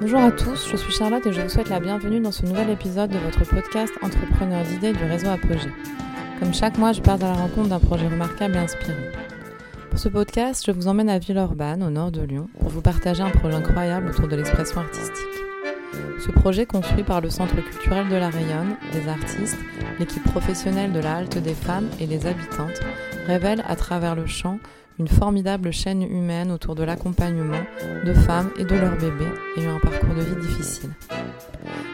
Bonjour à tous, je suis Charlotte et je vous souhaite la bienvenue dans ce nouvel épisode de votre podcast Entrepreneurs d'idées du réseau Apogée. Comme chaque mois, je pars à la rencontre d'un projet remarquable et inspirant. Pour ce podcast, je vous emmène à Villeurbanne, au nord de Lyon, pour vous partager un projet incroyable autour de l'expression artistique. Ce projet, construit par le Centre culturel de la Rayonne, des artistes, l'équipe professionnelle de la Halte des femmes et les habitantes, révèle à travers le chant une formidable chaîne humaine autour de l'accompagnement de femmes et de leurs bébés ayant un parcours de vie difficile.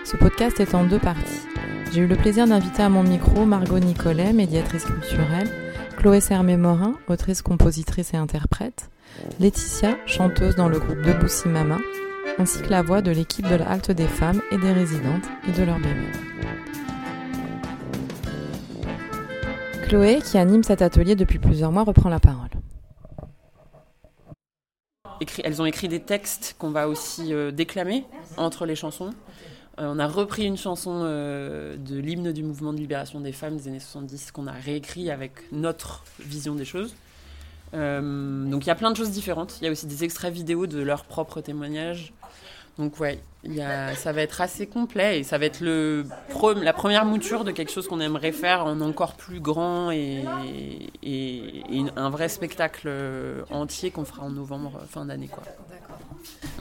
Ce podcast est en deux parties. J'ai eu le plaisir d'inviter à mon micro Margot Nicolet, médiatrice culturelle, Chloé Sermé-Morin, autrice, compositrice et interprète, Laetitia, chanteuse dans le groupe Debussy Mama, ainsi que la voix de l'équipe de la Halte des femmes et des résidentes et de leurs bébés. Chloé, qui anime cet atelier depuis plusieurs mois, reprend la parole. Elles ont écrit des textes qu'on va aussi euh, déclamer entre les chansons. Euh, on a repris une chanson euh, de l'hymne du mouvement de libération des femmes des années 70 qu'on a réécrit avec notre vision des choses. donc il y a plein de choses différentes. Il y a aussi des extraits vidéo de leurs propres témoignages. Donc ouais, y a, ça va être assez complet et ça va être le, la première mouture de quelque chose qu'on aimerait faire en encore plus grand et, et, un vrai spectacle entier qu'on fera en novembre, fin d'année. quoi.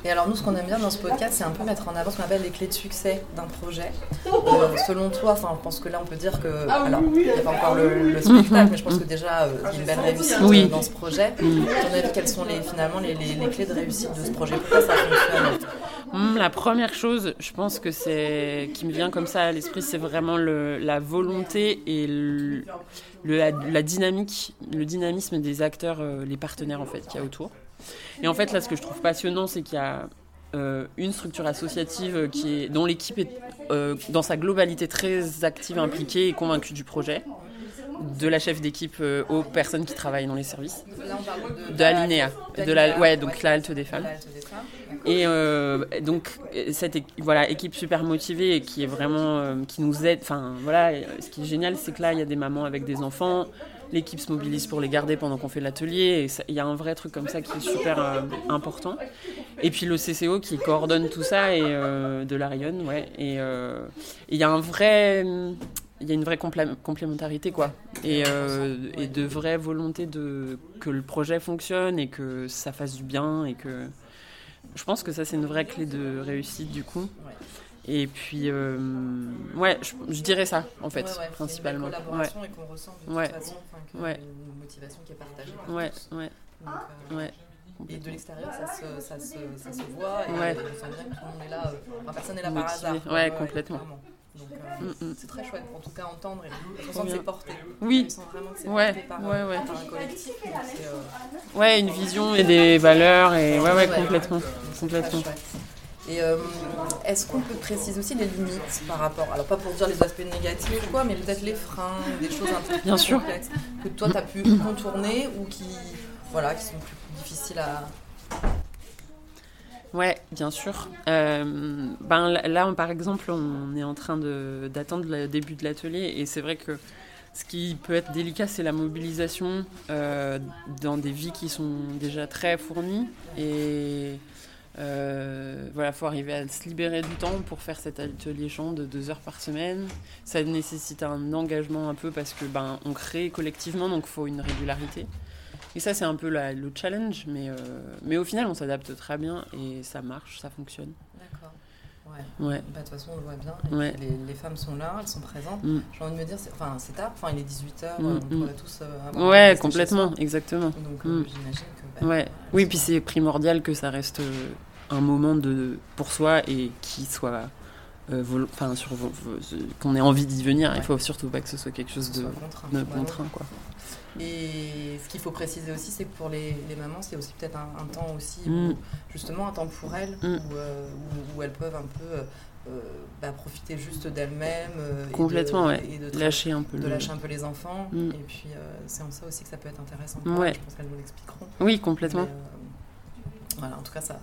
Et alors nous, ce qu'on aime bien dans ce podcast, c'est un peu mettre en avant ce qu'on appelle les clés de succès d'un projet. Euh, selon toi, enfin, je pense que là, on peut dire que, alors, il n'y a pas encore le, spectacle, mais je pense que déjà, euh, il y a une belle réussite dans ce projet. Ton avis, quelles sont les, finalement les, les, clés de réussite de ce projet? Pourquoi ça fonctionne? Mm, La première chose, je pense que c'est qui me vient comme ça à l'esprit, c'est vraiment la volonté et le, la, dynamique, le dynamisme des acteurs, euh, les partenaires en fait, qu'il y a autour. Et en fait, là, ce que je trouve passionnant, c'est qu'il y a euh, une structure associative qui est, dont l'équipe est, euh, dans sa globalité, très active, impliquée et convaincue du projet. De la chef d'équipe euh, aux personnes qui travaillent dans les services. de, Alinea. De la, ouais, donc la halte des femmes. Et donc cette voilà équipe super motivée et qui est vraiment qui nous aide. Enfin voilà, ce qui est génial, c'est que là il y a des mamans avec des enfants l'équipe se mobilise pour les garder pendant qu'on fait l'atelier. Il y a un vrai truc comme ça qui est super euh, important. Et puis le CCO qui coordonne tout ça et euh, de la Rayonne, ouais. Et euh, il y a un vrai, il y a une vraie complémentarité quoi, et, et, de vraie volonté de que le projet fonctionne et que ça fasse du bien et que je pense que ça c'est une vraie clé de réussite du coup. Et puis, euh, ouais, je, dirais ça, en fait, principalement. Une collaboration et qu'on ressent de toute façon une motivation qui est partagée par ouais, tous. Ouais, euh, ouais. Et de l'extérieur, ça se, ça, se, ça se voit, et ouais. on sent bien que tout le monde est là, euh, personne n'est là par hasard. Ouais, complètement. Mm. c'est très chouette, en tout cas entendre et on sent que c'est porté. Oui. On sent vraiment que c'est ouais. porté par, ouais, ouais. par un collectif. Ouais, une vision et des valeurs, et ouais, ouais, complètement. complètement. Et euh, est-ce qu'on peut préciser aussi les limites par rapport, alors pas pour dire les aspects négatifs ou quoi, mais peut-être les freins, des choses un peu plus Bien sûr. complexes que toi tu as pu contourner ou qui, voilà, qui sont plus difficiles à. Ouais, bien sûr. Euh, ben là, par exemple, on est en train d'attendre le début de l'atelier et c'est vrai que ce qui peut être délicat, c'est la mobilisation euh, dans des vies qui sont déjà très fournies et euh, voilà, faut arriver à se libérer du temps pour faire cet atelier chant de deux heures par semaine. Ça nécessite un engagement un peu parce que ben on crée collectivement, donc faut une régularité. Et ça, c'est un peu le challenge, mais, euh, mais au final, on s'adapte très bien et ça marche, ça fonctionne. D'accord. Ouais. Bah, de toute façon, on le voit bien. Les, les, femmes sont là, elles sont présentes. Mm. J'ai envie de me dire, c'est, enfin, c'est tard, enfin, il est 18h, mm, on mm. pourrait tous euh, avoir. Ouais, complètement, exactement. Donc, j'imagine que. Bah, ouais. Oui, puis c'est primordial que ça reste un moment de, pour soi et qui soit euh, enfin sur qu'on ait envie d'y venir il faut surtout pas que ce soit quelque chose de, contraint, quoi. Et ce qu'il faut préciser aussi c'est que pour les, les mamans c'est aussi peut-être un, temps aussi mm. justement un temps pour elles mm. euh, où, elles peuvent un peu euh, bah, profiter juste d'elles-mêmes complètement et de, lâcher un peu de lâcher un peu les enfants. Mm. et puis c'est en ça aussi que ça peut être intéressant. Je pense qu'elles nous l'expliqueront. Oui complètement. Voilà en tout cas ça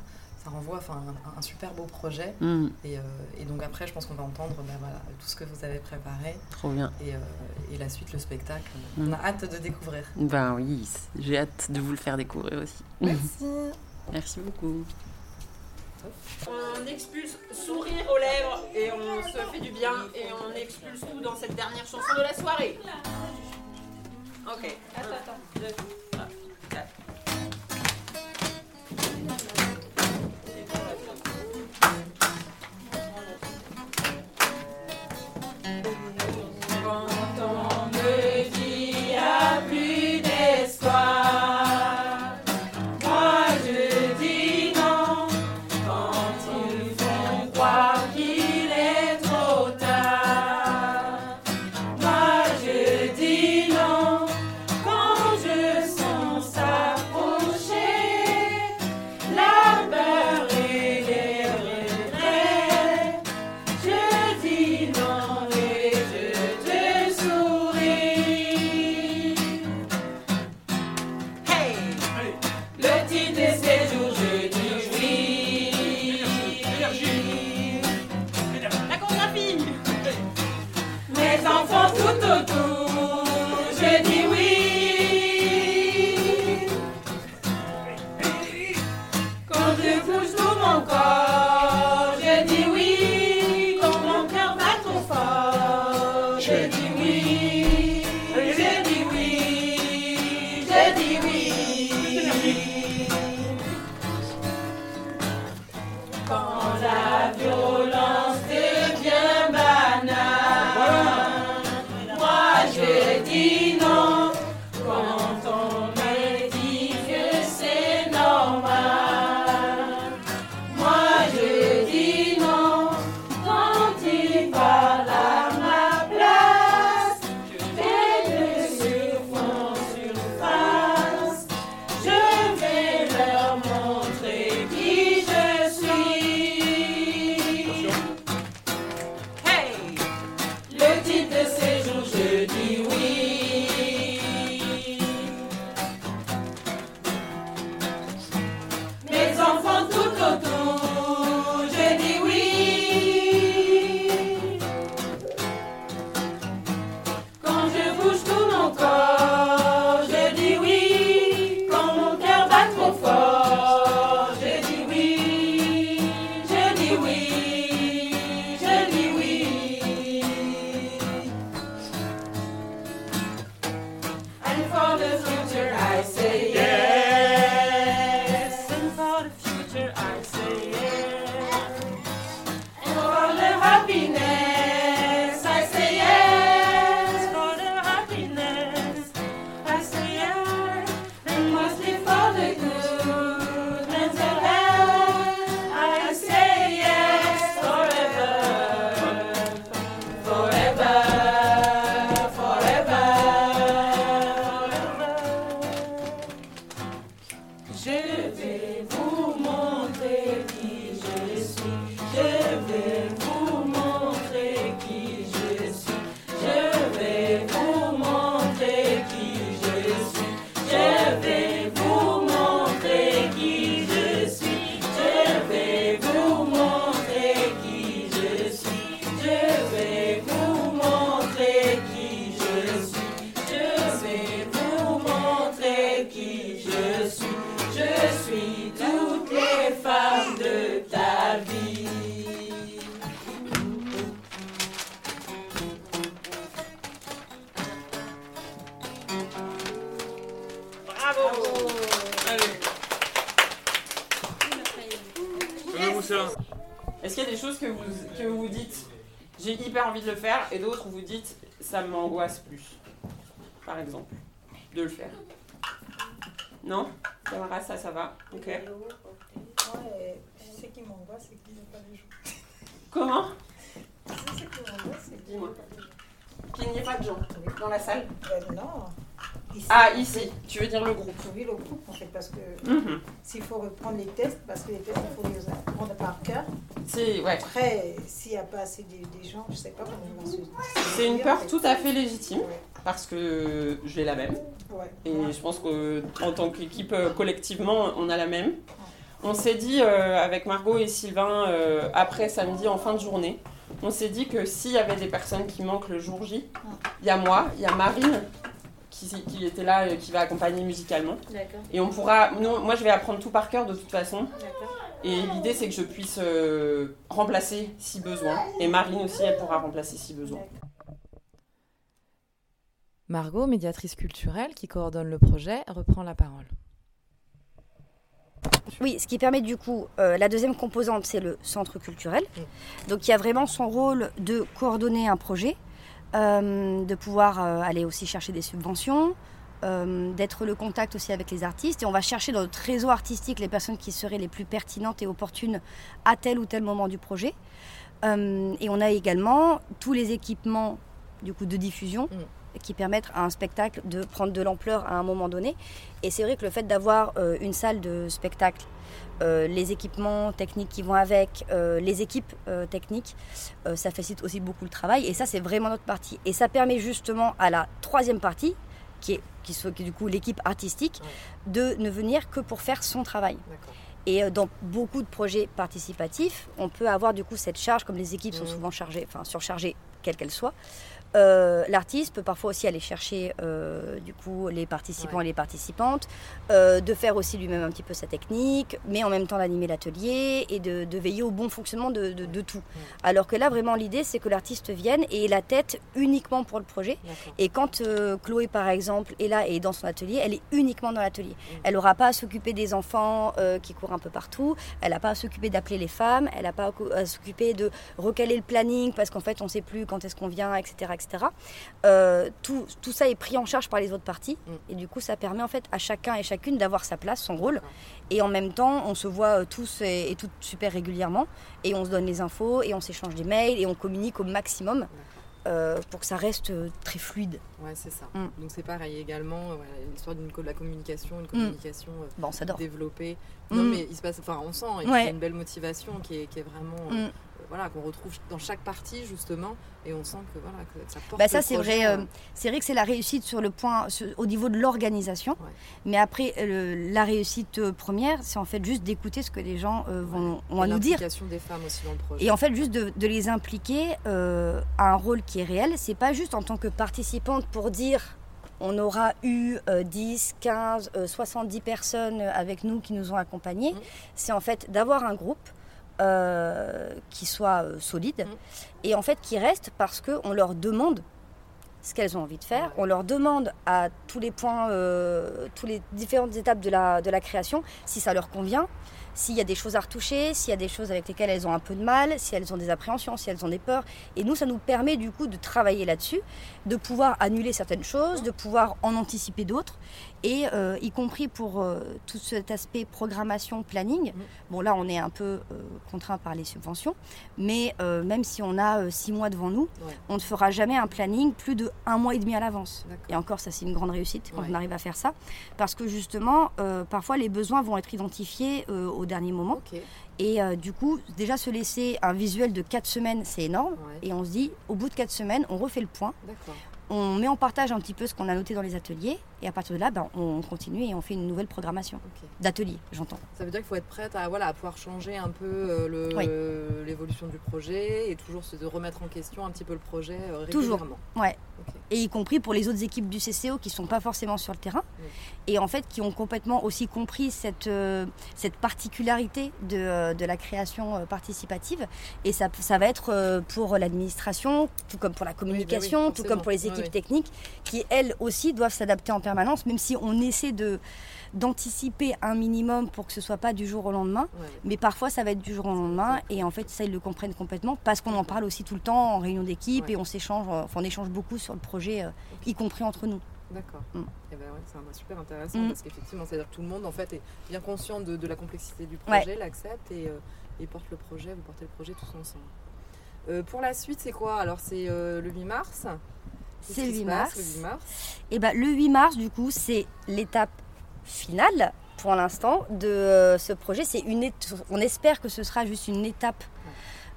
ça renvoie enfin, un, un super beau projet. Mm. Et, euh, et, donc après, je pense qu'on va entendre ben, voilà, tout ce que vous avez préparé. Trop bien. Et, euh, et la suite, le spectacle. Mm. On a hâte de découvrir. Ben oui, j'ai hâte de vous le faire découvrir aussi. Merci. Merci beaucoup. On expulse sourire aux lèvres et on se fait du bien et on expulse tout dans cette dernière chanson de la soirée. Ok. Attends, attends. De le faire et d'autres vous dites ça m'angoisse plus Par exemple, de le faire. Non? Ça, ça va? Ok. Ouais, ce qui m'angoisse, c'est qu'il n'y a pas de gens. Comment? Ce qui m'angoisse, c'est qu'il n'y a Dis-moi. pas de gens. Qu'il n'y ait pas de gens dans la salle? Euh, non. Ici, Ah, ici. Tu veux dire le groupe? Oui, le groupe, en fait, parce que Mhm. s'il faut reprendre les tests, parce que les tests, il faut les apprendre par cœur. C'est ouais. Après, s'il n'y a pas assez des, des gens, je ne sais pas comment ils vont se. C'est une peur tout à fait légitime Ouais, parce que j'ai la même. ouais. Et Ouais. je pense qu'en tant qu'équipe, euh, collectivement, on a la même. On s'est dit, euh, avec Margot et Sylvain, euh, après samedi, en fin de journée, on s'est dit que s'il y avait des personnes qui manquent le jour J, il y a moi, il y a Marine, qui, qui était là, qui va accompagner musicalement. D'accord, Et on pourra. nous- moi, je vais apprendre tout par cœur de toute façon. Et l'idée, c'est que je puisse euh, remplacer si besoin. Et Marine aussi, elle pourra remplacer si besoin. Margot, médiatrice culturelle qui coordonne le projet, reprend la parole. Oui, ce qui permet du coup, euh, la deuxième composante, c'est le centre culturel. Donc il y a vraiment son rôle de coordonner un projet, euh, de pouvoir euh, aller aussi chercher des subventions, euh, d'être le contact aussi avec les artistes. Et on va chercher dans notre réseau artistique les personnes qui seraient les plus pertinentes et opportunes à tel ou tel moment du projet. Euh, et on a également tous les équipements du coup de diffusion qui permettent à un spectacle de prendre de l'ampleur à un moment donné. Et c'est vrai que le fait d'avoir euh, une salle de spectacle, les équipements techniques qui vont avec, les équipes techniques, ça facilite aussi beaucoup le travail. Et ça, c'est vraiment notre partie. Et ça permet justement à la troisième partie, qui est, qui soit, qui est du coup l'équipe artistique, de ne venir que pour faire son travail. Et euh, dans beaucoup de projets participatifs, on peut avoir du coup cette charge, comme les équipes sont souvent chargées, enfin surchargées, quelles qu'elles soient. Euh, L'artiste peut parfois aussi aller chercher euh, du coup les participants Ouais. et les participantes, euh, de faire aussi lui-même un petit peu sa technique, mais en même temps d'animer l'atelier et de, de veiller au bon fonctionnement de, de- de tout. Alors que là vraiment l'idée c'est que l'artiste vienne et ait la tête uniquement pour le projet. Et quand Chloé, par exemple, est là et est dans son atelier, elle est uniquement dans l'atelier. Elle n'aura pas à s'occuper des enfants qui courent un peu partout. Elle n'a pas à s'occuper d'appeler les femmes. Elle n'a pas à s'occuper de recaler le planning parce qu'en fait, on ne sait plus quand est-ce qu'on vient, etc. etc. Euh, tout, tout ça est pris en charge par les autres parties. Et du coup, ça permet en fait à chacun et chacune d'avoir sa place, son rôle. Et en même temps, on se voit euh, tous et, et toutes super régulièrement. Et on se donne les infos et on s'échange des mails et on communique au maximum euh, pour que ça reste très fluide. Ouais, c'est ça. Mm. Donc c'est pareil également, voilà, l'histoire d'une de la communication, une communication euh, Bon, développée. Mm. Non mais il se passe, enfin on sent, Ouais. il y a une belle motivation qui est, qui est vraiment, euh, Mm. Voilà, qu'on retrouve dans chaque partie justement, et on sent que voilà, que ça porte. Bah ça c'est vrai, euh, euh, c'est vrai que c'est la réussite sur le point, sur- au niveau de l'organisation. Ouais. Mais après, euh, la réussite première, c'est en fait juste d'écouter ce que les gens euh, vont, ont à nous dire. l'implication des femmes aussi dans le projet. Et en fait, juste de, de les impliquer à un rôle qui est réel. C'est pas juste en tant que participante pour dire on aura eu euh, 10, 15, euh, 70 personnes avec nous qui nous ont accompagnés. Mm. C'est en fait d'avoir un groupe euh, qui soit euh, solide Mm. et en fait qui reste parce qu'on leur demande ce qu'elles ont envie de faire. On leur demande à tous les points, euh, toutes les différentes étapes de la, de la création, si ça leur convient, s'il y a des choses à retoucher, s'il y a des choses avec lesquelles elles ont un peu de mal, si elles ont des appréhensions, si elles ont des peurs. Et nous, ça nous permet du coup de travailler là-dessus, de pouvoir annuler certaines choses, de pouvoir en anticiper d'autres, et euh, y compris pour euh, tout cet aspect programmation, planning. Bon, là, on est un peu euh, contraint par les subventions, mais même si on a six mois devant nous, Ouais. on ne fera jamais un planning plus de un mois et demi à l'avance. Et encore, ça, c'est une grande réussite quand Ouais. on arrive à faire ça, parce que justement, parfois, les besoins vont être identifiés au dernier moment. Et euh, du coup, déjà se laisser un visuel de 4 semaines, c'est énorme. Ouais. Et on se dit, au bout de 4 semaines, on refait le point, D'accord. On met en partage un petit peu ce qu'on a noté dans les ateliers, et à partir de là, ben, on continue et on fait une nouvelle programmation Ok. d'ateliers, j'entends. Ça veut dire qu'il faut être prête à voilà à pouvoir changer un peu euh, Oui. l'évolution du projet et toujours se de remettre en question un petit peu le projet euh, Toujours. régulièrement. Ouais. Ok. Et y compris pour les autres équipes du CCO qui sont pas forcément sur le terrain, Oui. et en fait qui ont complètement aussi compris cette, euh, cette particularité de, de la création participative. Et ça, ça va être pour l'administration, tout comme pour la communication, tout comme pour les Oui, équipes techniques, qui elles aussi doivent s'adapter en permanence, même si on essaie de d'anticiper un minimum pour que ce soit pas du jour au lendemain. Ouais. Mais parfois, ça va être du jour au lendemain. Et en fait, ça, ils le comprennent complètement parce qu'on en parle aussi tout le temps en réunion d'équipe Ouais. et on s'échange, euh, enfin, on échange beaucoup sur le projet, euh, y compris entre nous. D'accord. Mm. Et ben ouais, c'est un- super intéressant Mm. parce qu'effectivement, c'est-à-dire que tout le monde en fait est bien conscient de, de la complexité du projet, l'accepte et, euh, et porte le projet, vous portez le projet tous ensemble. Euh, pour la suite, c'est quoi? Alors c'est euh, le 8 mars. C'est le qui se 8 passe mars. Le 8 mars. Et ben, le 8 mars, du coup, c'est l'étape finale pour l'instant de euh, ce projet. C'est une on espère que ce sera juste une étape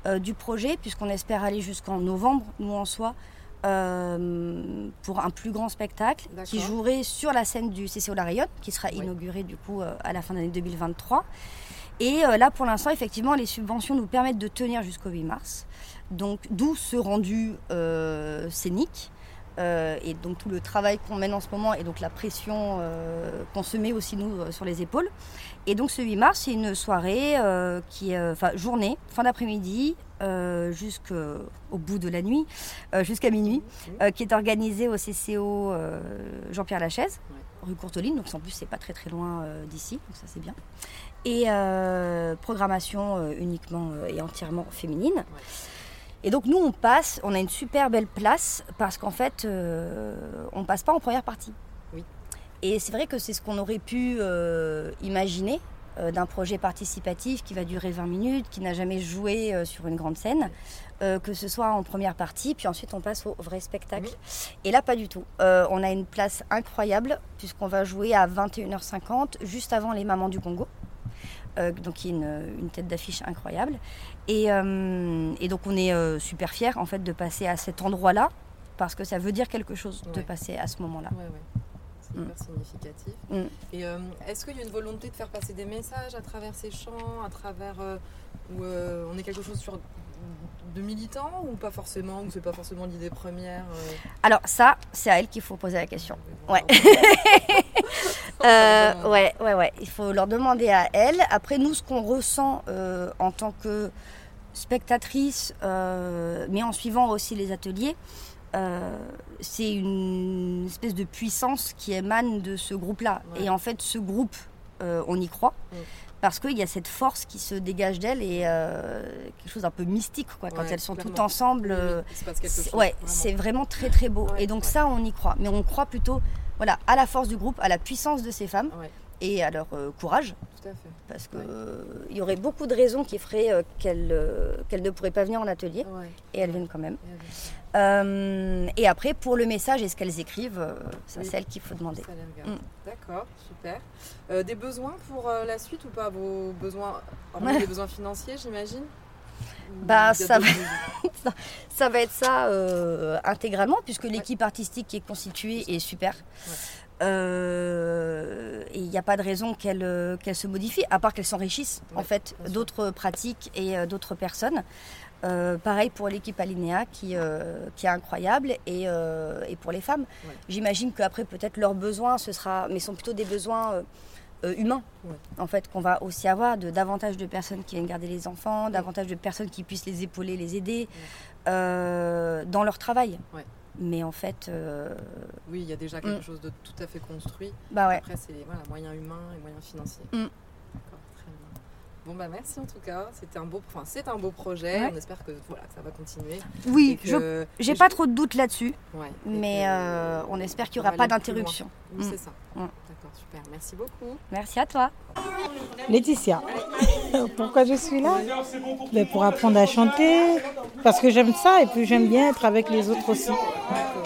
euh, du projet, puisqu'on espère aller jusqu'en novembre, nous en soi, euh, pour un plus grand spectacle qui jouerait sur la scène du CCO La Rayonne, qui sera Oui. inauguré du coup euh, à la fin de l'année 2023. Et euh, là, pour l'instant, effectivement, les subventions nous permettent de tenir jusqu'au 8 mars. Donc, d'où ce rendu scénique. Euh, et donc tout le travail qu'on mène en ce moment et donc la pression euh, qu'on se met aussi nous euh, sur les épaules. Et donc ce 8 mars, c'est une soirée qui est, enfin journée, fin d'après-midi, jusqu'au bout de la nuit, jusqu'à minuit, qui est organisée au CCO Jean-Pierre Lachaise, rue Courteline, donc en plus c'est pas très très loin d'ici, donc ça c'est bien. Et programmation uniquement et entièrement féminine. Et donc nous on passe, on a une super belle place parce qu'en fait euh, on passe pas en première partie. Oui. Et c'est vrai que c'est ce qu'on aurait pu euh, imaginer euh, d'un projet participatif qui va durer 20 minutes, qui n'a jamais joué sur une grande scène, que ce soit en première partie, puis ensuite on passe au vrai spectacle. Et là pas du tout. on a une place incroyable puisqu'on va jouer à 21h50 juste avant les mamans du Congo. Euh, donc qui est une, tête d'affiche incroyable. Et, euh, donc on est euh, super fiers en fait de passer à cet endroit-là parce que ça veut dire quelque chose de passer à ce moment-là. C'est hyper mm. significatif. Mm. Et est-ce qu'il y a une volonté de faire passer des messages à travers ces chants, à travers où on est quelque chose sur de militants ou pas forcément, ou c'est pas forcément l'idée première Alors ça, c'est à elle qu'il faut poser la question. Ouais. Euh, ouais, ouais, ouais. Il faut leur demander à elles. Après, nous, ce qu'on ressent euh, en tant que spectatrice, euh, mais en suivant aussi les ateliers, c'est une espèce de puissance qui émane de ce groupe-là. Et en fait, ce groupe, on y croit. Parce qu'il y a cette force qui se dégage d'elles et quelque chose d'un peu mystique quoi, quand elles sont toutes ensemble. ouais, c'est vraiment très très beau. et donc ça, on y croit. Mais on croit plutôt voilà, à la force du groupe, à la puissance de ces femmes et à leur euh, courage. Tout à fait. Parce qu'il il y aurait beaucoup de raisons qui feraient euh, euh, qu'elles ne pourraient pas venir en atelier. Et elles viennent quand même. Et, après, pour le message et ce qu'elles écrivent, c'est celle qu'il faut demander. Mm. D'accord, super. des besoins pour la suite ou pas? Vos besoins, des besoins financiers, j'imagine? Bah, ça va, ça va être ça euh, intégralement, puisque l'équipe artistique qui est constituée est super. Euh, et il n'y a pas de raison qu'elle euh, se modifie, à part qu'elle s'enrichisse en fait d'autres pratiques et d'autres personnes. pareil pour l'équipe Alinea qui, qui est incroyable et, et pour les femmes. J'imagine qu'après peut-être leurs besoins, ce sera, mais sont plutôt des besoins euh, humain, en fait, qu'on va aussi avoir, de davantage de personnes qui viennent garder les enfants, davantage de personnes qui puissent les épauler, les aider euh, dans leur travail. Mais en fait. Euh, oui, il y a déjà quelque mm. chose de tout à fait construit. Bah ouais. Après, c'est voilà, moyens humains et moyens financiers. Mm. Bon bah merci en tout cas, c'était un beau, enfin c'est un beau projet. On espère que voilà ça va continuer. Oui, je j'ai pas trop de doutes là-dessus. mais on espère qu'il n'y aura pas d'interruption. Oui, c'est ça. Super, merci beaucoup. Merci à toi. Laetitia, pourquoi je suis là? Ben, Pour apprendre à chanter, parce que j'aime ça et puis j'aime bien être avec les autres aussi.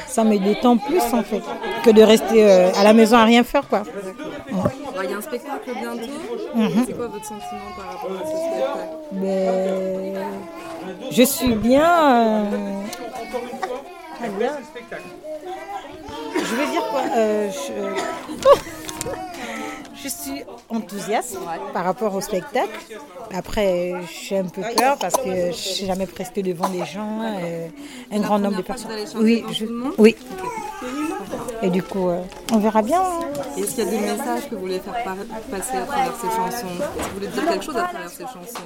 Ça me détend plus en fait que de rester euh, à la maison à rien faire. quoi. Il y a un spectacle bientôt. Mhm. C'est quoi votre sentiment par rapport à ce spectacle? ben, Je suis bien. Euh, je vais dire quoi euh, je suis enthousiaste par rapport au spectacle. Après, j'ai un peu peur parce que je n'ai jamais presté devant des gens, euh, un grand nombre de personnes. Oui, oui. Et du coup, euh, on verra bien. Hein. Est-ce qu'il y a des messages que vous voulez faire passer à travers ces chansons? Est-ce que vous voulez dire quelque chose à travers ces chansons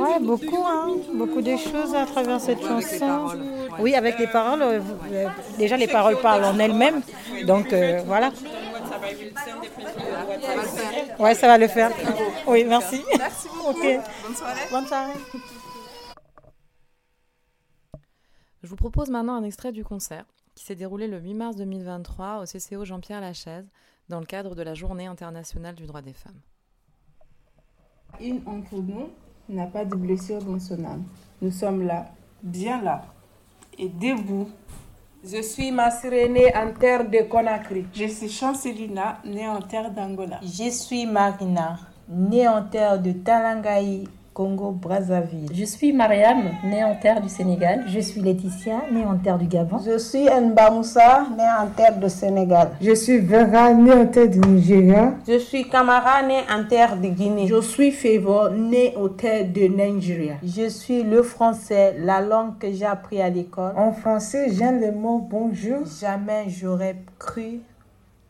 Oui, beaucoup, hein. beaucoup de choses à travers cette chanson. Oui, avec les paroles. Euh, déjà, les paroles parlent en elles-mêmes. Donc, voilà. Ouais, ça va le faire. Oui, merci. Merci beaucoup. Bonne soirée. Bonne soirée. Je vous propose maintenant un extrait du concert qui s'est déroulé le 8 mars 2023 au CCO Jean-Pierre Lachaise dans le cadre de la Journée internationale du droit des femmes. Une entre nous n'a pas de blessure dans son âme. Nous sommes là, bien là, et debout je suis Masire, née en terre de Conakry. Je suis Chancelina, née en terre d'Angola. Je suis Marina, née en terre de Talangaï, Congo-Brazzaville. Je suis Mariam, née en terre du Sénégal. Je suis Laetitia, née en terre du Gabon. Je suis Mbamoussa, née en terre du Sénégal. Je suis Vera, née en terre du Nigeria. Je suis Kamara, née en terre de Guinée. Je suis Favor, née en terre de Nigeria. Je suis le français, la langue que j'ai appris à l'école. En français, j'aime le mot bonjour. Jamais j'aurais cru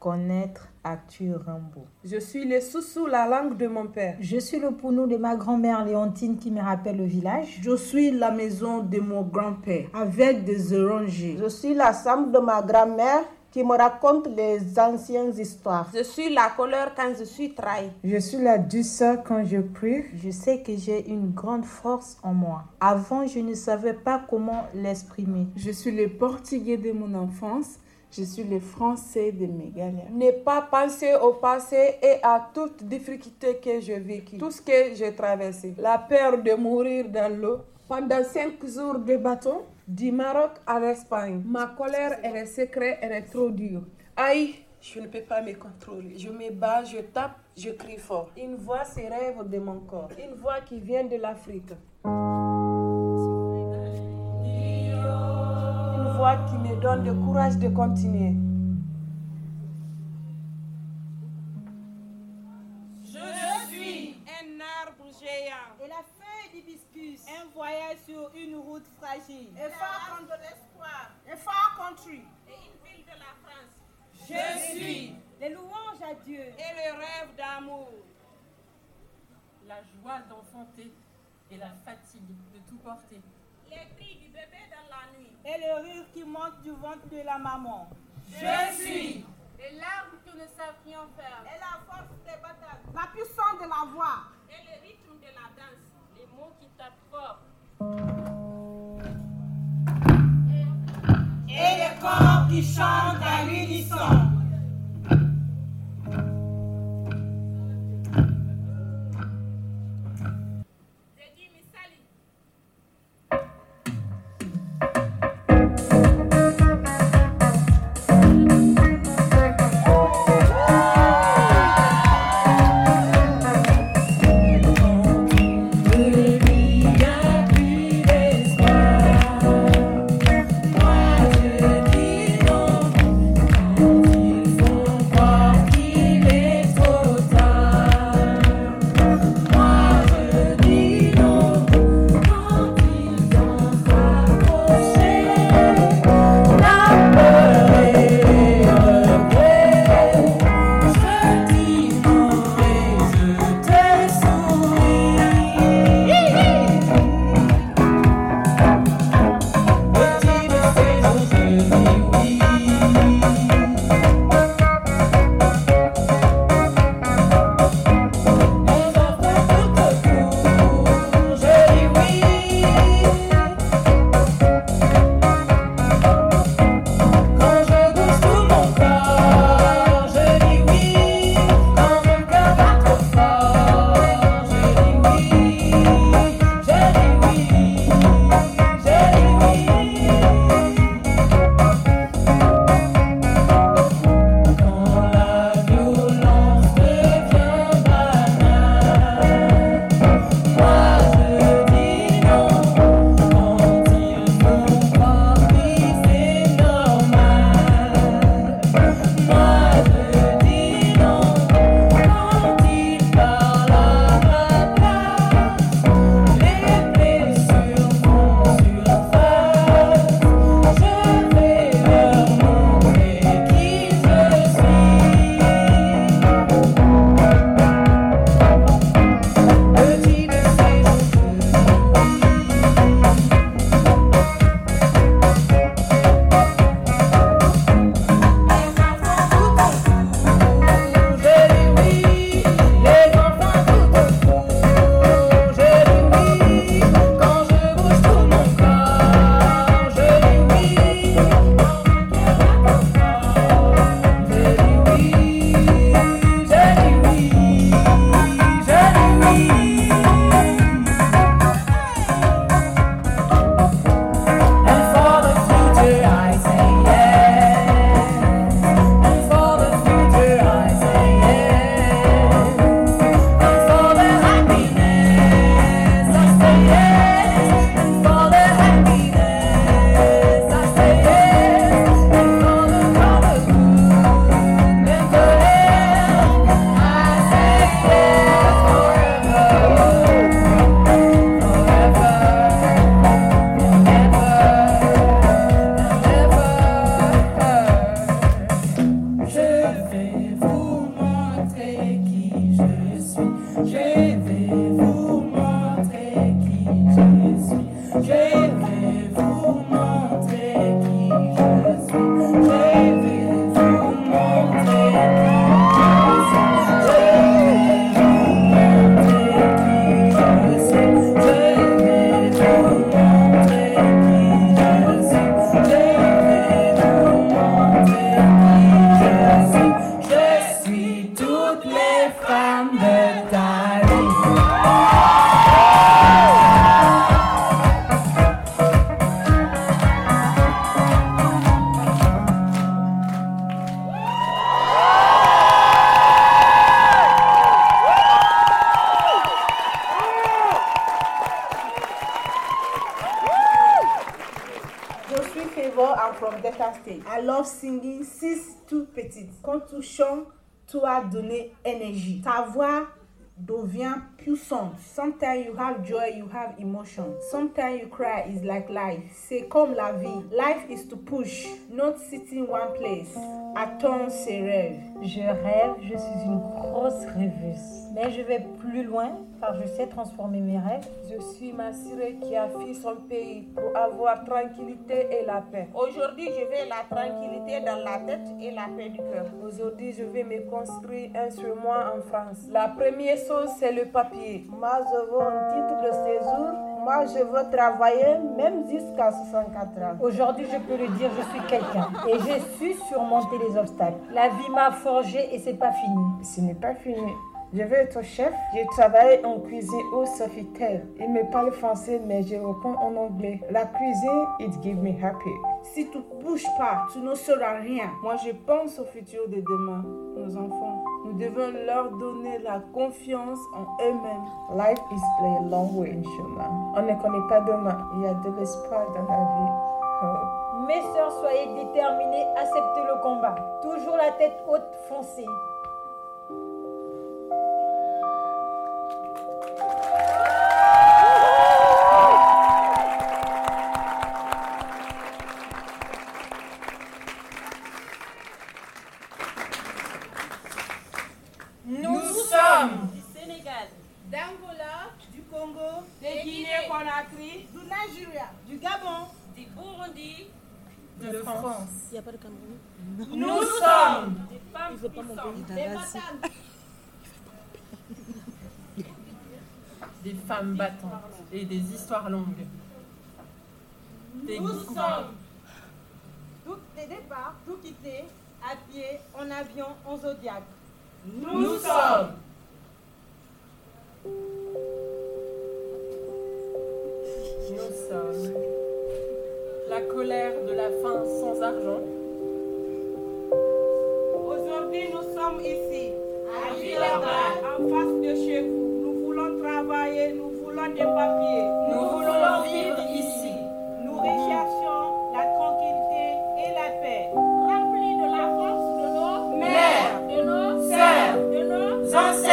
connaître Arthur Rimbaud. Je suis le Soussou, la langue de mon père. Je suis le Pounou de ma grand-mère Léontine qui me rappelle le village. Je suis la maison de mon grand-père avec des orangers. Je suis la chambre de ma grand-mère qui me raconte les anciennes histoires. Je suis la colère quand je suis trahi. Je suis la douceur quand je prie. Je sais que j'ai une grande force en moi. Avant, je ne savais pas comment l'exprimer. Je suis le portugais de mon enfance. Je suis le français de mes galères. Ne pas penser au passé et à toutes difficultés que j'ai vécues, tout ce que j'ai traversé. La peur de mourir dans l'eau pendant cinq jours de bateau du Maroc à l'Espagne. Ma colère et les secrets étaient trop durs. Aïe, je ne peux pas me contrôler. Je me bats, je tape, je crie fort. Une voix s'élève de mon corps. Une voix qui vient de l'Afrique. Une voix qui me donne le courage de continuer. Je suis un arbre géant. Et la feuille d'hibiscus. Un voyage sur une route fragile. A far contre l'espoir. A far country. Et une ville de la France. Je suis les louanges à Dieu. Et le rêve d'amour. La joie d'enfanter et la fatigue de tout porter. Les cris du bébé dans la nuit. Et le rire qui monte du ventre de la maman. Je suis les larmes qui ne savent rien faire. Et la force des batailles. La puissance de la voix. Et le rythme de la danse. Les mots qui tapent fort. Et les corps qui chantent à l'unisson. Énergie. Ta voix devient puissante. Sometimes you have joy, you have emotion. Sometimes you cry, it's like life. C'est comme la vie. Life is to push, not sitting one place. Attends ses rêves. Je rêve, je suis une grosse rêveuse. Mais je vais plus loin car je sais transformer mes rêves. Je suis ma sirène qui a fui son pays pour avoir tranquillité et la paix. Aujourd'hui, je veux la tranquillité dans la tête et la paix du cœur. Aujourd'hui, je vais me construire un sur moi en France. La première chose, c'est le papier. Moi, je veux un titre de séjour. Moi, je veux travailler même jusqu'à 64 ans. Aujourd'hui, je peux le dire, je suis quelqu'un et j'ai su surmonter les obstacles. La vie m'a forgé et c'est pas fini. Ce n'est pas fini. Je veux être chef. J'ai travaillé en cuisine au Sofitel. Il me parle français, mais je réponds en anglais. La cuisine, it give me happy. Si tu ne bouges pas, tu ne seras rien. Moi, je pense au futur de demain, nos enfants. Devons leur donner la confiance en eux-mêmes. Life is a long way in chemin. On ne connaît pas demain. Il y a de l'espoir dans la vie. Oh. Mes sœurs, soyez déterminées, acceptez le combat. Toujours la tête haute, foncez. Du Nigeria, du Gabon, du Burundi, De France. Il n'y a pas de Cameroun. Nous sommes des femmes Il veut pas mon puissantes, pays. des batailles. Des femmes battantes et des histoires longues. Des Nous goûts. sommes tout les départs, tout quitter, à pied, en avion, en zodiac. Nous sommes Nous sommes la colère de la faim sans argent. Aujourd'hui, nous sommes ici, à Villabal, en face de chez vous. Nous voulons travailler, nous voulons des papiers. Nous voulons vivre ici. Nous recherchons la tranquillité et la paix, remplis de la force de nos Mères, de nos sœurs, de nos ancêtres.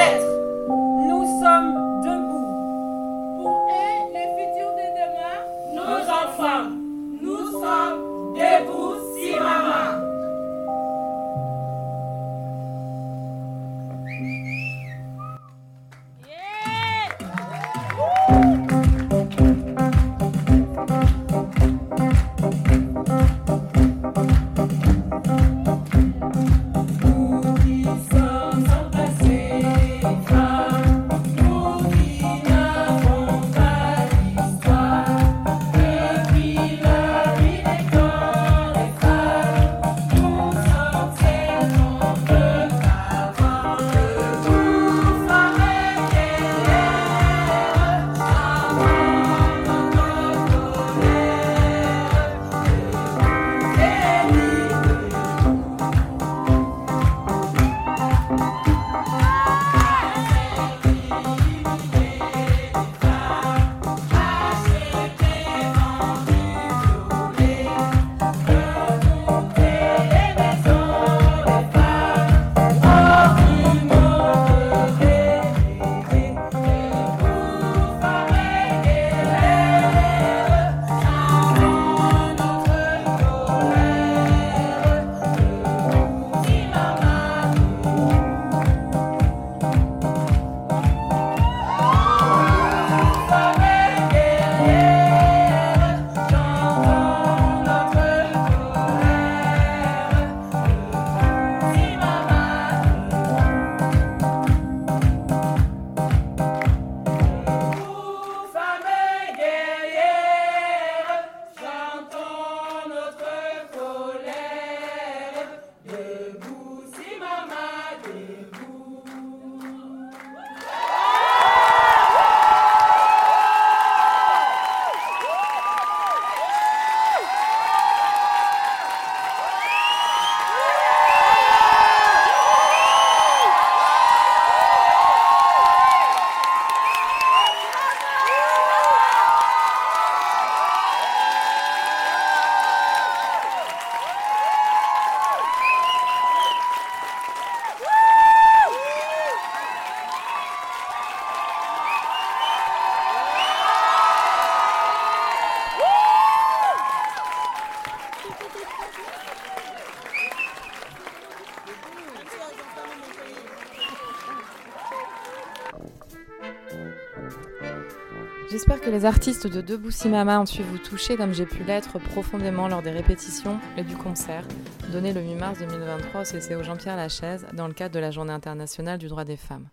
Les artistes de Debout Simama ont su vous toucher comme j'ai pu l'être profondément lors des répétitions et du concert donné le 8 mars 2023 au CCO Jean-Pierre Lachaise dans le cadre de la Journée internationale du droit des femmes.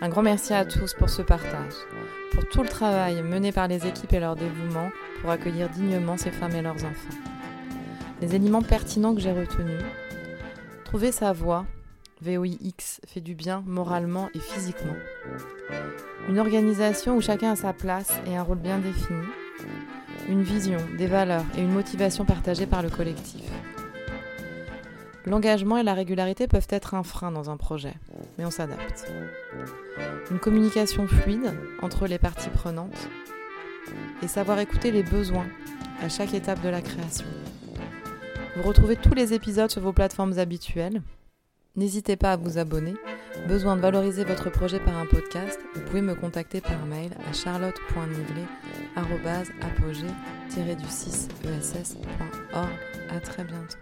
Un grand merci à tous pour ce partage, pour tout le travail mené par les équipes et leur dévouement pour accueillir dignement ces femmes et leurs enfants. Les éléments pertinents que j'ai retenus, trouver sa voix, VOIX fait du bien moralement et physiquement. Une organisation où chacun a sa place et un rôle bien défini. Une vision, des valeurs et une motivation partagée par le collectif. L'engagement et la régularité peuvent être un frein dans un projet, mais on s'adapte. Une communication fluide entre les parties prenantes et savoir écouter les besoins à chaque étape de la création. Vous retrouvez tous les épisodes sur vos plateformes habituelles N'hésitez pas à vous abonner. Besoin de valoriser votre projet par un podcast? Vous pouvez me contacter par mail à charlotte.nivelet-apogée-du6ess.org. À très bientôt.